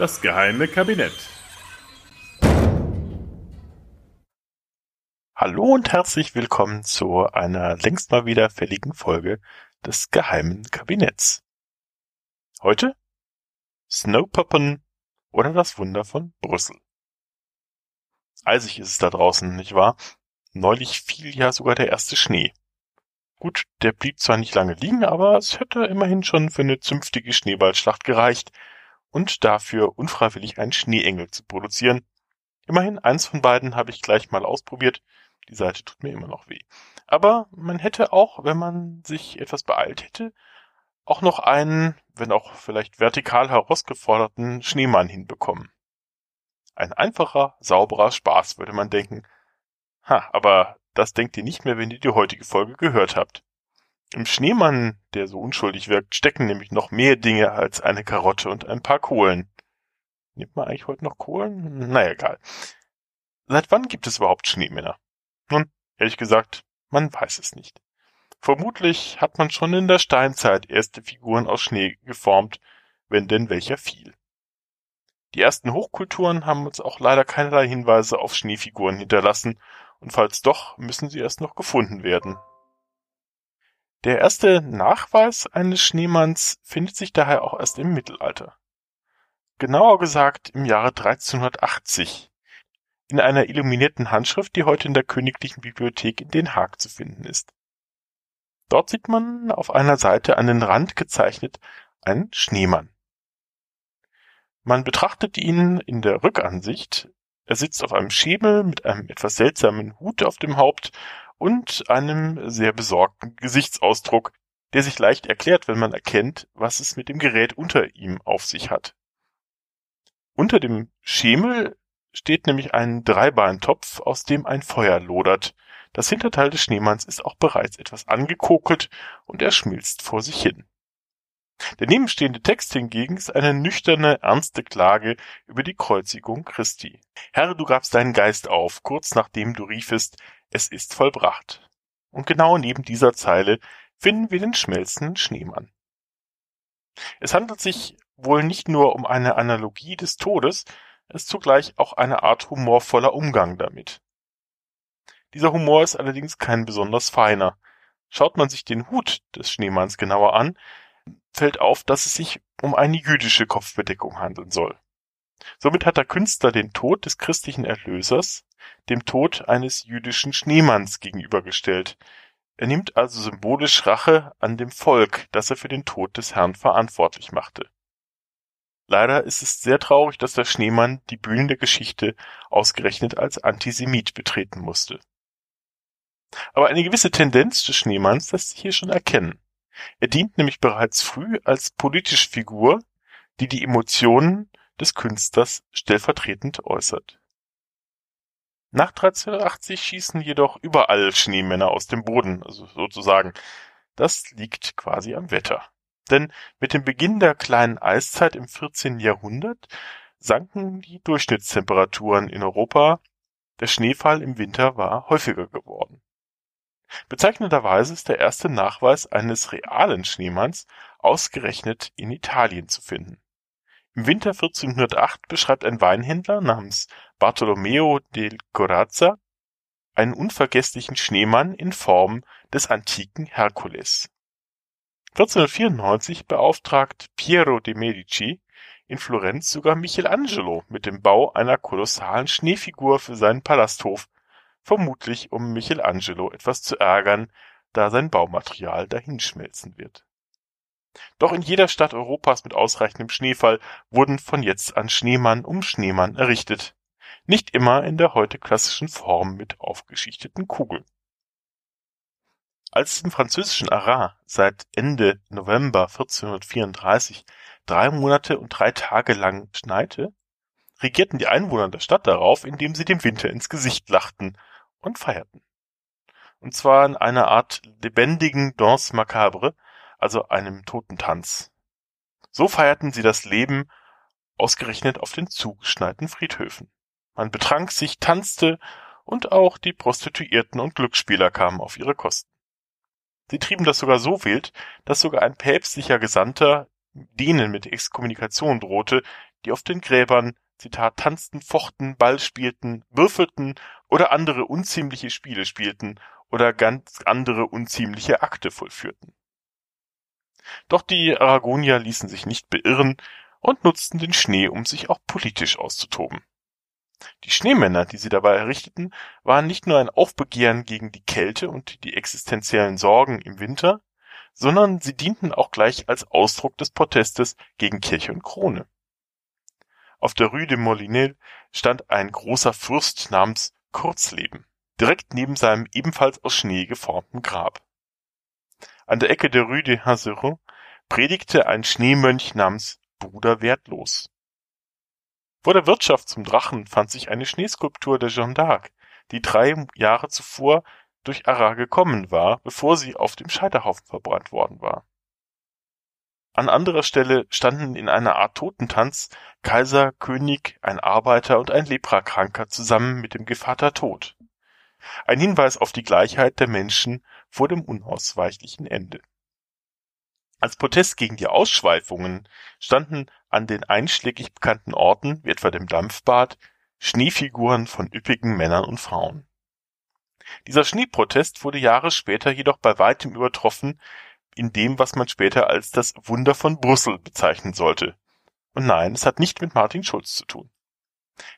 Das geheime Kabinett. Hallo und herzlich willkommen zu einer längst mal wieder fälligen Folge des geheimen Kabinetts. Heute Snowpoppen oder das Wunder von Brüssel. Eisig ist es da draußen, nicht wahr? Neulich fiel ja sogar der erste Schnee. Gut, der blieb zwar nicht lange liegen, aber es hätte immerhin schon für eine zünftige Schneeballschlacht gereicht und dafür unfreiwillig einen Schneeengel zu produzieren. Immerhin eins von beiden habe ich gleich mal ausprobiert. Die Seite tut mir immer noch weh. Aber man hätte auch, wenn man sich etwas beeilt hätte, auch noch einen, wenn auch vielleicht vertikal herausgeforderten Schneemann hinbekommen. Ein einfacher, sauberer Spaß, würde man denken. Ha, aber das denkt ihr nicht mehr, wenn ihr die heutige Folge gehört habt. Im Schneemann, der so unschuldig wirkt, stecken nämlich noch mehr Dinge als eine Karotte und ein paar Kohlen. Nimmt man eigentlich heute noch Kohlen? Naja, egal. Seit wann gibt es überhaupt Schneemänner? Nun, ehrlich gesagt, man weiß es nicht. Vermutlich hat man schon in der Steinzeit erste Figuren aus Schnee geformt, wenn denn welcher fiel. Die ersten Hochkulturen haben uns auch leider keinerlei Hinweise auf Schneefiguren hinterlassen, und falls doch, müssen sie erst noch gefunden werden. Der erste Nachweis eines Schneemanns findet sich daher auch erst im Mittelalter. Genauer gesagt im Jahre 1380 in einer illuminierten Handschrift, die heute in der Königlichen Bibliothek in Den Haag zu finden ist. Dort sieht man auf einer Seite an den Rand gezeichnet einen Schneemann. Man betrachtet ihn in der Rückansicht. Er sitzt auf einem Schemel mit einem etwas seltsamen Hut auf dem Haupt und einem sehr besorgten Gesichtsausdruck, der sich leicht erklärt, wenn man erkennt, was es mit dem Gerät unter ihm auf sich hat. Unter dem Schemel steht nämlich ein Dreibeintopf, aus dem ein Feuer lodert. Das Hinterteil des Schneemanns ist auch bereits etwas angekokelt und er schmilzt vor sich hin. Der nebenstehende Text hingegen ist eine nüchterne, ernste Klage über die Kreuzigung Christi. Herr, du gabst deinen Geist auf, kurz nachdem du riefest, es ist vollbracht. Und genau neben dieser Zeile finden wir den schmelzenden Schneemann. Es handelt sich wohl nicht nur um eine Analogie des Todes, es ist zugleich auch eine Art humorvoller Umgang damit. Dieser Humor ist allerdings kein besonders feiner. Schaut man sich den Hut des Schneemanns genauer an, fällt auf, dass es sich um eine jüdische Kopfbedeckung handeln soll. Somit hat der Künstler den Tod des christlichen Erlösers dem Tod eines jüdischen Schneemanns gegenübergestellt. Er nimmt also symbolisch Rache an dem Volk, das er für den Tod des Herrn verantwortlich machte. Leider ist es sehr traurig, dass der Schneemann die Bühnen der Geschichte ausgerechnet als Antisemit betreten musste. Aber eine gewisse Tendenz des Schneemanns lässt sich hier schon erkennen. Er dient nämlich bereits früh als politische Figur, die die Emotionen des Künstlers stellvertretend äußert. Nach 1380 schießen jedoch überall Schneemänner aus dem Boden, also sozusagen. Das liegt quasi am Wetter. Denn mit dem Beginn der kleinen Eiszeit im 14. Jahrhundert sanken die Durchschnittstemperaturen in Europa, der Schneefall im Winter war häufiger geworden. Bezeichnenderweise ist der erste Nachweis eines realen Schneemanns ausgerechnet in Italien zu finden. Im Winter 1408 beschreibt ein Weinhändler namens Bartolomeo del Corazza einen unvergesslichen Schneemann in Form des antiken Herkules. 1494 beauftragt Piero de Medici in Florenz sogar Michelangelo mit dem Bau einer kolossalen Schneefigur für seinen Palasthof vermutlich um Michelangelo etwas zu ärgern, da sein Baumaterial dahinschmelzen wird. Doch in jeder Stadt Europas mit ausreichendem Schneefall wurden von jetzt an Schneemann um Schneemann errichtet, nicht immer in der heute klassischen Form mit aufgeschichteten Kugeln. Als im französischen Arras seit Ende November 1434 drei Monate und drei Tage lang schneite, regierten die Einwohner der Stadt darauf, indem sie dem Winter ins Gesicht lachten und feierten. Und zwar in einer Art lebendigen Danse macabre, also einem Totentanz. So feierten sie das Leben ausgerechnet auf den zugeschneiten Friedhöfen. Man betrank sich, tanzte und auch die Prostituierten und Glücksspieler kamen auf ihre Kosten. Sie trieben das sogar so wild, dass sogar ein päpstlicher Gesandter denen mit Exkommunikation drohte, die auf den Gräbern Zitat, tanzten, fochten, Ball spielten, würfelten oder andere unziemliche Spiele spielten oder ganz andere unziemliche Akte vollführten. Doch die Aragonier ließen sich nicht beirren und nutzten den Schnee, um sich auch politisch auszutoben. Die Schneemänner, die sie dabei errichteten, waren nicht nur ein Aufbegehren gegen die Kälte und die existenziellen Sorgen im Winter, sondern sie dienten auch gleich als Ausdruck des Protestes gegen Kirche und Krone. Auf der Rue de Molineux stand ein großer Fürst namens Kurzleben, direkt neben seinem ebenfalls aus Schnee geformten Grab. An der Ecke der Rue de Hazeron predigte ein Schneemönch namens Bruder Wertlos. Vor der Wirtschaft zum Drachen fand sich eine Schneeskulptur der Jeanne d'Arc, die drei Jahre zuvor durch Arras gekommen war, bevor sie auf dem Scheiterhaufen verbrannt worden war. An anderer Stelle standen in einer Art Totentanz Kaiser, König, ein Arbeiter und ein Leprakranker zusammen mit dem Gevatter Tod. Ein Hinweis auf die Gleichheit der Menschen vor dem unausweichlichen Ende. Als Protest gegen die Ausschweifungen standen an den einschlägig bekannten Orten, wie etwa dem Dampfbad, Schneefiguren von üppigen Männern und Frauen. Dieser Schneeprotest wurde Jahre später jedoch bei weitem übertroffen in dem, was man später als das Wunder von Brüssel bezeichnen sollte. Und nein, es hat nicht mit Martin Schulz zu tun.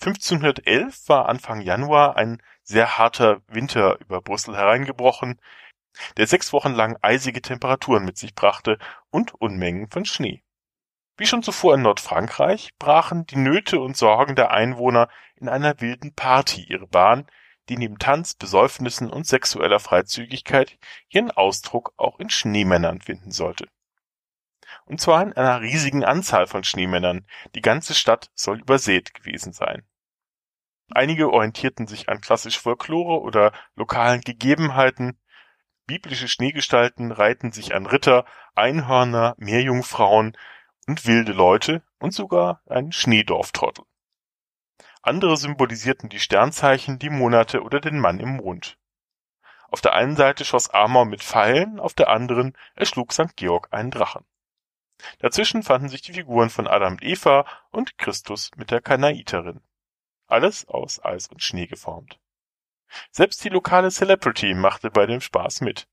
1511 war Anfang Januar ein sehr harter Winter über Brüssel hereingebrochen, der sechs Wochen lang eisige Temperaturen mit sich brachte und Unmengen von Schnee. Wie schon zuvor in Nordfrankreich brachen die Nöte und Sorgen der Einwohner in einer wilden Party ihre Bahn, die neben Tanz, Besäufnissen und sexueller Freizügigkeit ihren Ausdruck auch in Schneemännern finden sollte. Und zwar in einer riesigen Anzahl von Schneemännern, die ganze Stadt soll übersät gewesen sein. Einige orientierten sich an klassisch Folklore oder lokalen Gegebenheiten, biblische Schneegestalten reihten sich an Ritter, Einhörner, Meerjungfrauen und wilde Leute und sogar ein Schneedorftrottel. Andere symbolisierten die Sternzeichen, die Monate oder den Mann im Mond. Auf der einen Seite schoss Amor mit Pfeilen, auf der anderen erschlug St. Georg einen Drachen. Dazwischen fanden sich die Figuren von Adam und Eva und Christus mit der Kanaiterin. Alles aus Eis und Schnee geformt. Selbst die lokale Celebrity machte bei dem Spaß mit.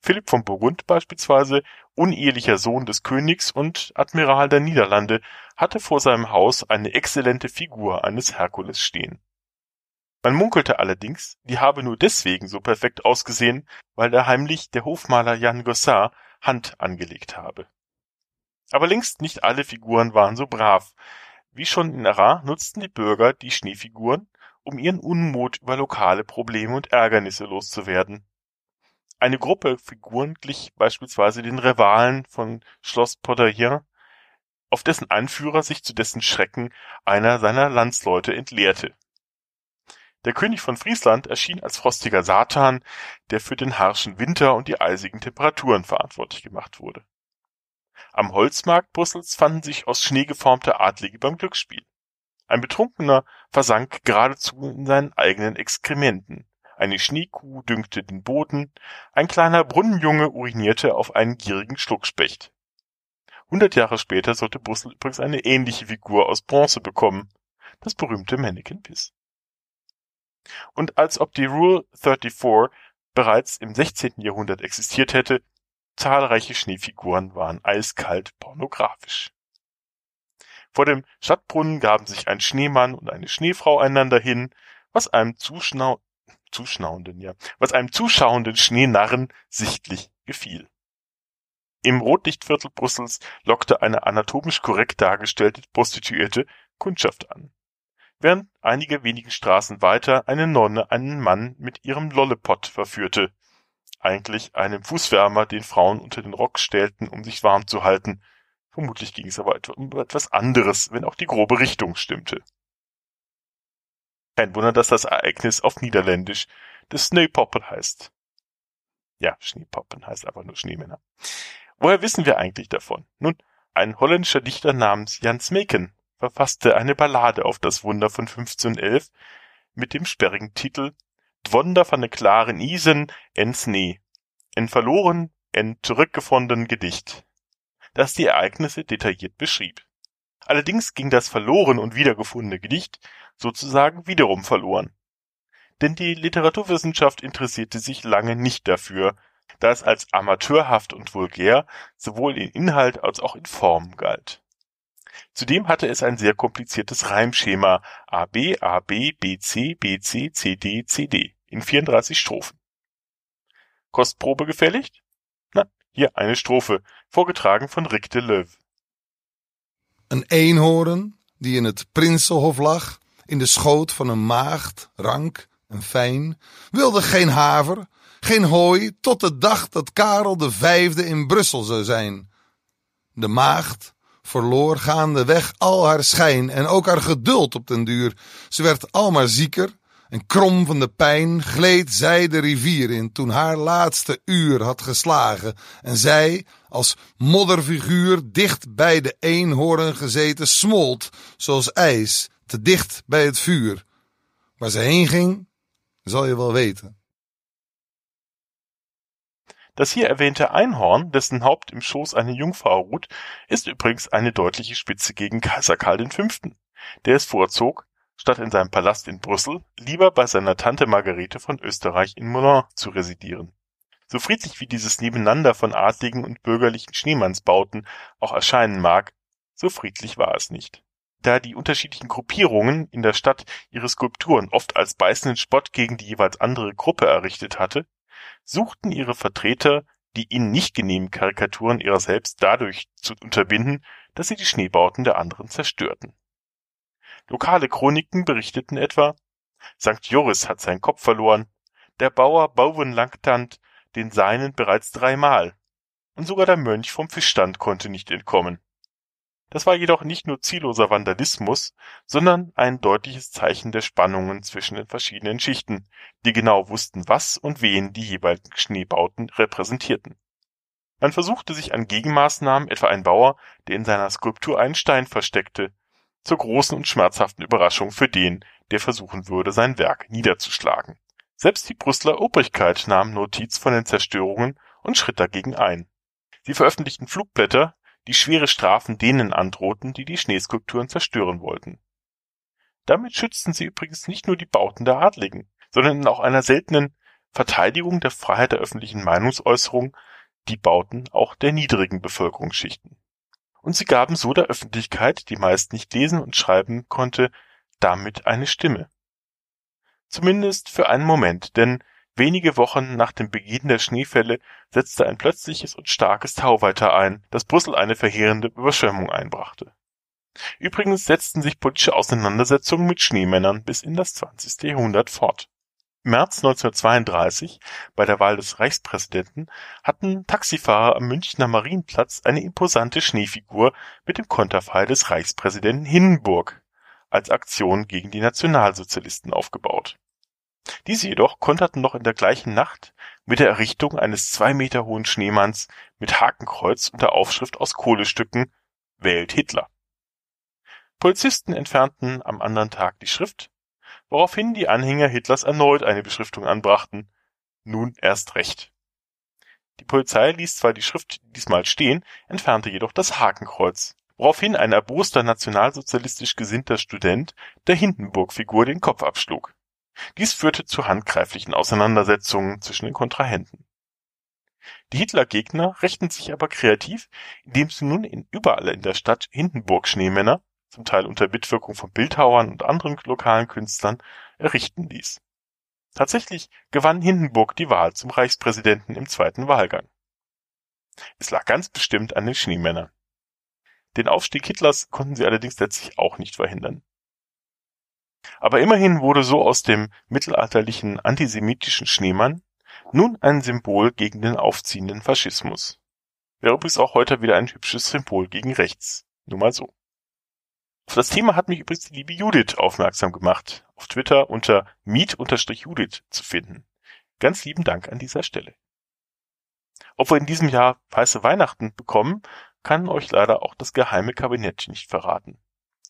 Philipp von Burgund beispielsweise, unehelicher Sohn des Königs und Admiral der Niederlande, hatte vor seinem Haus eine exzellente Figur eines Herkules stehen. Man munkelte allerdings, die habe nur deswegen so perfekt ausgesehen, weil da heimlich der Hofmaler Jan Gossard Hand angelegt habe. Aber längst nicht alle Figuren waren so brav. Wie schon in Arras nutzten die Bürger die Schneefiguren, um ihren Unmut über lokale Probleme und Ärgernisse loszuwerden. Eine Gruppe Figuren glich beispielsweise den Rivalen von Schloss Poderien, auf dessen Anführer sich zu dessen Schrecken einer seiner Landsleute entleerte. Der König von Friesland erschien als frostiger Satan, der für den harschen Winter und die eisigen Temperaturen verantwortlich gemacht wurde. Am Holzmarkt Brüssels fanden sich aus Schnee geformte Adlige beim Glücksspiel. Ein Betrunkener versank geradezu in seinen eigenen Exkrementen eine Schneekuh düngte den Boden, ein kleiner Brunnenjunge urinierte auf einen gierigen Schluckspecht. Hundert Jahre später sollte Brüssel übrigens eine ähnliche Figur aus Bronze bekommen, das berühmte Mannequin Piss. Und als ob die Rule 34 bereits im 16. Jahrhundert existiert hätte, zahlreiche Schneefiguren waren eiskalt pornografisch. Vor dem Stadtbrunnen gaben sich ein Schneemann und eine Schneefrau einander hin, was einem Zuschnau Zuschauenden, ja, was einem zuschauenden Schneenarren sichtlich gefiel. Im Rotlichtviertel Brüssels lockte eine anatomisch korrekt dargestellte Prostituierte Kundschaft an. Während einige wenigen Straßen weiter eine Nonne einen Mann mit ihrem Lollipot verführte. Eigentlich einem Fußwärmer, den Frauen unter den Rock stellten, um sich warm zu halten. Vermutlich ging es aber um etwas anderes, wenn auch die grobe Richtung stimmte. Kein Wunder, dass das Ereignis auf Niederländisch des Sneeuwpoppen heißt. Ja, Schneepoppen heißt einfach nur Schneemänner. Woher wissen wir eigentlich davon? Nun, ein holländischer Dichter namens Jan Smeken verfasste eine Ballade auf das Wunder von 1511 mit dem sperrigen Titel Dwonder van de klaren Isen en Snee. En verloren, en zurückgefunden Gedicht. das die Ereignisse detailliert beschrieb. Allerdings ging das verloren und wiedergefundene Gedicht sozusagen wiederum verloren. Denn die Literaturwissenschaft interessierte sich lange nicht dafür, da es als amateurhaft und vulgär sowohl in Inhalt als auch in Form galt. Zudem hatte es ein sehr kompliziertes Reimschema AB, AB, BC, BC, CD, CD in 34 Strophen. Kostprobe gefälligt? Na, hier eine Strophe, vorgetragen von Rick de Löw. Een eenhoorn die in het Prinsenhof lag, in de schoot van een maagd, rank en fijn, wilde geen haver, geen hooi, tot de dag dat Karel de vijfde in Brussel zou zijn. De maagd verloor gaandeweg al haar schijn en ook haar geduld op den duur. Ze werd al maar zieker en krom van de pijn gleed zij de rivier in toen haar laatste uur had geslagen en zij, als modderfiguur dicht bij de eenhoorn gezeten, smolt zoals ijs, te dicht bij het vuur. Waar ze heen ging, zal je wel weten. Das hier erwähnte Einhorn, dessen Haupt im Schoß eine Jungfrau ruht, ist übrigens eine deutliche Spitze gegen Kaiser Karl V., der es vorzog, statt in seinem Palast in Brüssel lieber bei seiner Tante Margarete von Österreich in Moulins zu residieren. So friedlich wie dieses Nebeneinander von adligen und bürgerlichen Schneemannsbauten auch erscheinen mag, so friedlich war es nicht. Da die unterschiedlichen Gruppierungen in der Stadt ihre Skulpturen oft als beißenden Spott gegen die jeweils andere Gruppe errichtet hatte, suchten ihre Vertreter, die ihnen nicht genehmen Karikaturen ihrer selbst dadurch zu unterbinden, dass sie die Schneebauten der anderen zerstörten. Lokale Chroniken berichteten etwa, St. Joris hat seinen Kopf verloren, der Bauer Bauwen Langtand den seinen bereits dreimal, und sogar der Mönch vom Fischstand konnte nicht entkommen. Das war jedoch nicht nur zielloser Vandalismus, sondern ein deutliches Zeichen der Spannungen zwischen den verschiedenen Schichten, die genau wussten, was und wen die jeweiligen Schneebauten repräsentierten. Man versuchte sich an Gegenmaßnahmen, etwa ein Bauer, der in seiner Skulptur einen Stein versteckte, zur großen und schmerzhaften Überraschung für den, der versuchen würde, sein Werk niederzuschlagen. Selbst die Brüsseler Obrigkeit nahm Notiz von den Zerstörungen und schritt dagegen ein. Sie veröffentlichten Flugblätter, die schwere Strafen denen androhten, die die Schneeskulpturen zerstören wollten. Damit schützten sie übrigens nicht nur die Bauten der Adligen, sondern auch einer seltenen Verteidigung der Freiheit der öffentlichen Meinungsäußerung die Bauten auch der niedrigen Bevölkerungsschichten. Und sie gaben so der Öffentlichkeit, die meist nicht lesen und schreiben konnte, damit eine Stimme. Zumindest für einen Moment, denn Wenige Wochen nach dem Beginn der Schneefälle setzte ein plötzliches und starkes Tauwetter ein, das Brüssel eine verheerende Überschwemmung einbrachte. Übrigens setzten sich politische Auseinandersetzungen mit Schneemännern bis in das 20. Jahrhundert fort. Im März 1932, bei der Wahl des Reichspräsidenten, hatten Taxifahrer am Münchner Marienplatz eine imposante Schneefigur mit dem Konterfei des Reichspräsidenten Hindenburg als Aktion gegen die Nationalsozialisten aufgebaut diese jedoch konterten noch in der gleichen Nacht mit der Errichtung eines zwei Meter hohen Schneemanns mit Hakenkreuz und der Aufschrift aus Kohlestücken Wählt Hitler. Polizisten entfernten am anderen Tag die Schrift, woraufhin die Anhänger Hitlers erneut eine Beschriftung anbrachten. Nun erst recht. Die Polizei ließ zwar die Schrift diesmal stehen, entfernte jedoch das Hakenkreuz, woraufhin ein erboster nationalsozialistisch gesinnter Student der Hindenburg-Figur den Kopf abschlug. Dies führte zu handgreiflichen Auseinandersetzungen zwischen den Kontrahenten. Die Hitler-Gegner rächten sich aber kreativ, indem sie nun in überall in der Stadt Hindenburg-Schneemänner, zum Teil unter Mitwirkung von Bildhauern und anderen lokalen Künstlern, errichten ließ. Tatsächlich gewann Hindenburg die Wahl zum Reichspräsidenten im zweiten Wahlgang. Es lag ganz bestimmt an den Schneemännern. Den Aufstieg Hitlers konnten sie allerdings letztlich auch nicht verhindern. Aber immerhin wurde so aus dem mittelalterlichen antisemitischen Schneemann nun ein Symbol gegen den aufziehenden Faschismus. Wäre übrigens auch heute wieder ein hübsches Symbol gegen rechts. Nur mal so. Auf das Thema hat mich übrigens die liebe Judith aufmerksam gemacht, auf Twitter unter meet-judith zu finden. Ganz lieben Dank an dieser Stelle. Ob wir in diesem Jahr weiße Weihnachten bekommen, kann euch leider auch das geheime Kabinett nicht verraten.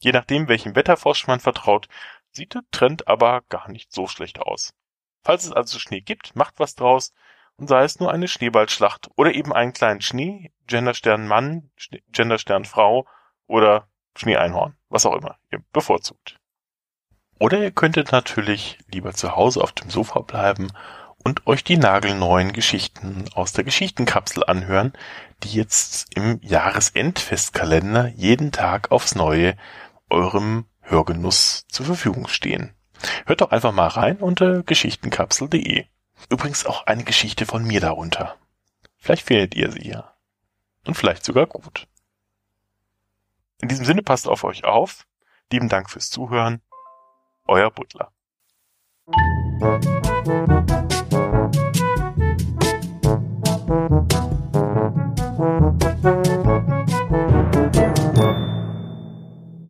Je nachdem, welchem Wetterfrosch man vertraut, sieht der Trend aber gar nicht so schlecht aus. Falls es also Schnee gibt, macht was draus sei es nur eine Schneeballschlacht oder eben einen kleinen Schnee, Genderstern Mann, Genderstern Frau oder Schneeeinhorn, was auch immer ihr bevorzugt. Oder ihr könntet natürlich lieber zu Hause auf dem Sofa bleiben und euch die nagelneuen Geschichten aus der Geschichtenkapsel anhören, die jetzt im Jahresendfestkalender jeden Tag aufs Neue eurem Hörgenuss zur Verfügung stehen. Hört doch einfach mal rein unter geschichtenkapsel.de. Übrigens auch eine Geschichte von mir darunter. Vielleicht findet ihr sie ja. Und vielleicht sogar gut. In diesem Sinne passt auf euch auf. Lieben Dank fürs Zuhören. Euer Butler.